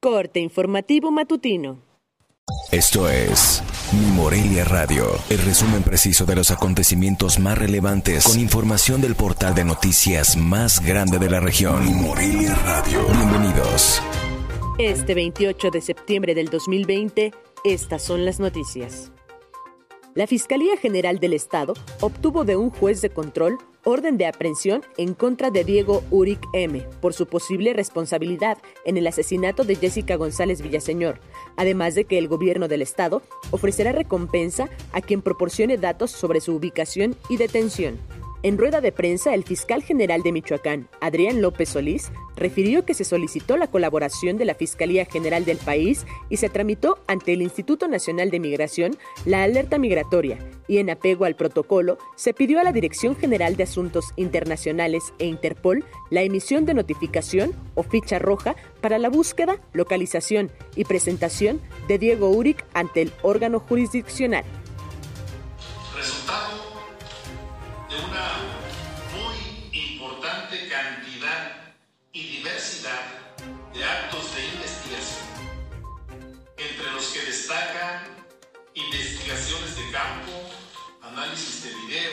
Corte informativo matutino. Esto es Mi Morelia Radio, el resumen preciso de los acontecimientos más relevantes con información del portal de noticias más grande de la región. Mi Morelia Radio. Bienvenidos. Este 28 de septiembre del 2020, estas son las noticias. La Fiscalía General del Estado obtuvo de un juez de control orden de aprehensión en contra de Diego Uric M. por su posible responsabilidad en el asesinato de Jessica González Villaseñor, además de que el gobierno del estado ofrecerá recompensa a quien proporcione datos sobre su ubicación y detención. En rueda de prensa, el fiscal general de Michoacán, Adrián López Solís, refirió que se solicitó la colaboración de la Fiscalía General del país y se tramitó ante el Instituto Nacional de Migración la alerta migratoria y en apego al protocolo se pidió a la Dirección General de Asuntos Internacionales e Interpol la emisión de notificación o ficha roja para la búsqueda, localización y presentación de Diego Uric ante el órgano jurisdiccional. De actos de investigación, entre los que destacan investigaciones de campo, análisis de video,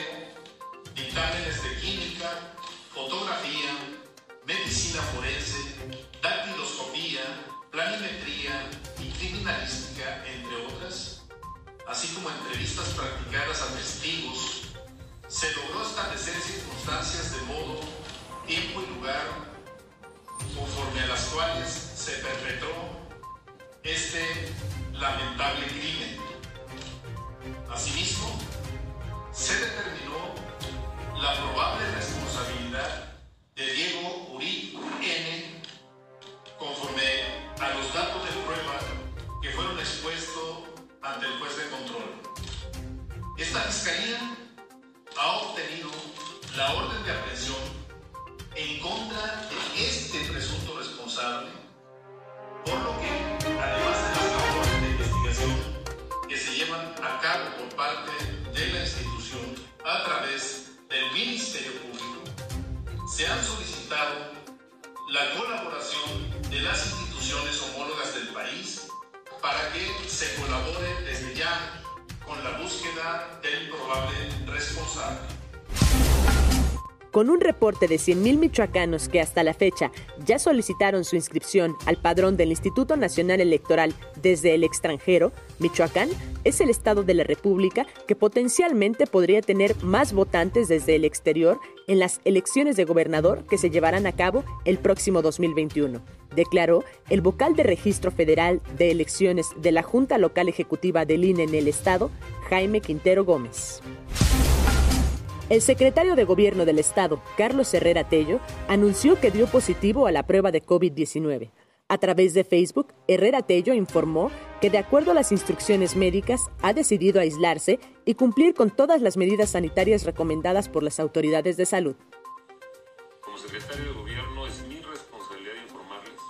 dictámenes de química, fotografía, medicina forense, dactiloscopía, planimetría y criminalística, entre otras, así como entrevistas practicadas a testigos, se logró establecer circunstancias de modo, tiempo y lugar conforme a las cuales se perpetró este lamentable crimen. Ha obtenido la orden de aprehensión en contra de este presunto responsable, por lo que, además de las labores de investigación que se llevan a cabo por parte de la institución a través del Ministerio Público, se han solicitado la colaboración de las instituciones homólogas del país para que se colabore desde ya con la búsqueda del probable responsable. Con un reporte de 100.000 michoacanos que hasta la fecha ya solicitaron su inscripción al padrón del Instituto Nacional Electoral desde el extranjero, Michoacán es el estado de la República que potencialmente podría tener más votantes desde el exterior en las elecciones de gobernador que se llevarán a cabo el próximo 2021, declaró el vocal de Registro Federal de Elecciones de la Junta Local Ejecutiva del INE en el estado, Jaime Quintero Gómez. El secretario de Gobierno del Estado, Carlos Herrera Tello, anunció que dio positivo a la prueba de COVID-19. A través de Facebook, Herrera Tello informó que de acuerdo a las instrucciones médicas ha decidido aislarse y cumplir con todas las medidas sanitarias recomendadas por las autoridades de salud. Como secretario de Gobierno es mi responsabilidad informarles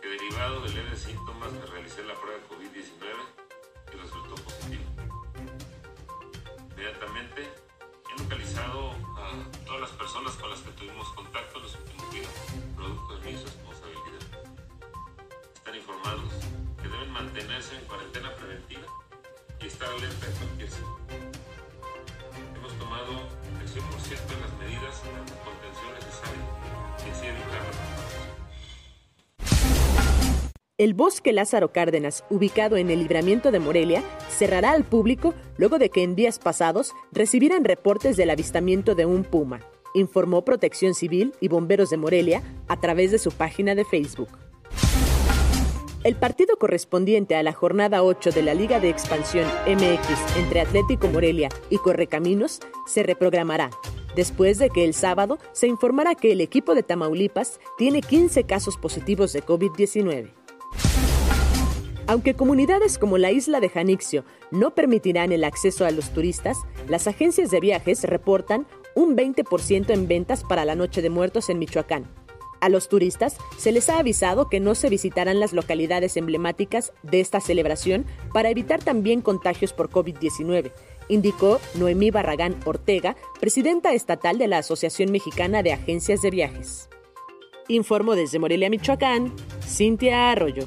que derivado de leves síntomas me realicé la prueba de COVID-19 y resultó tuvimos contacto los últimos producto de mi responsabilidad. Están informados que deben mantenerse en cuarentena preventiva y estar alerta en cualquier sitio. Hemos tomado el 100% de las medidas de contención necesarias y así evitar la el bosque Lázaro Cárdenas, ubicado en el libramiento de Morelia, cerrará al público luego de que en días pasados recibieran reportes del avistamiento de un puma, informó Protección Civil y Bomberos de Morelia a través de su página de Facebook. El partido correspondiente a la jornada 8 de la Liga de Expansión MX entre Atlético Morelia y Correcaminos se reprogramará, después de que el sábado se informara que el equipo de Tamaulipas tiene 15 casos positivos de COVID-19. Aunque comunidades como la isla de Janixio no permitirán el acceso a los turistas, las agencias de viajes reportan un 20% en ventas para la Noche de Muertos en Michoacán. A los turistas se les ha avisado que no se visitarán las localidades emblemáticas de esta celebración para evitar también contagios por COVID-19, indicó Noemí Barragán Ortega, presidenta estatal de la Asociación Mexicana de Agencias de Viajes. Informo desde Morelia, Michoacán, Cintia Arroyo.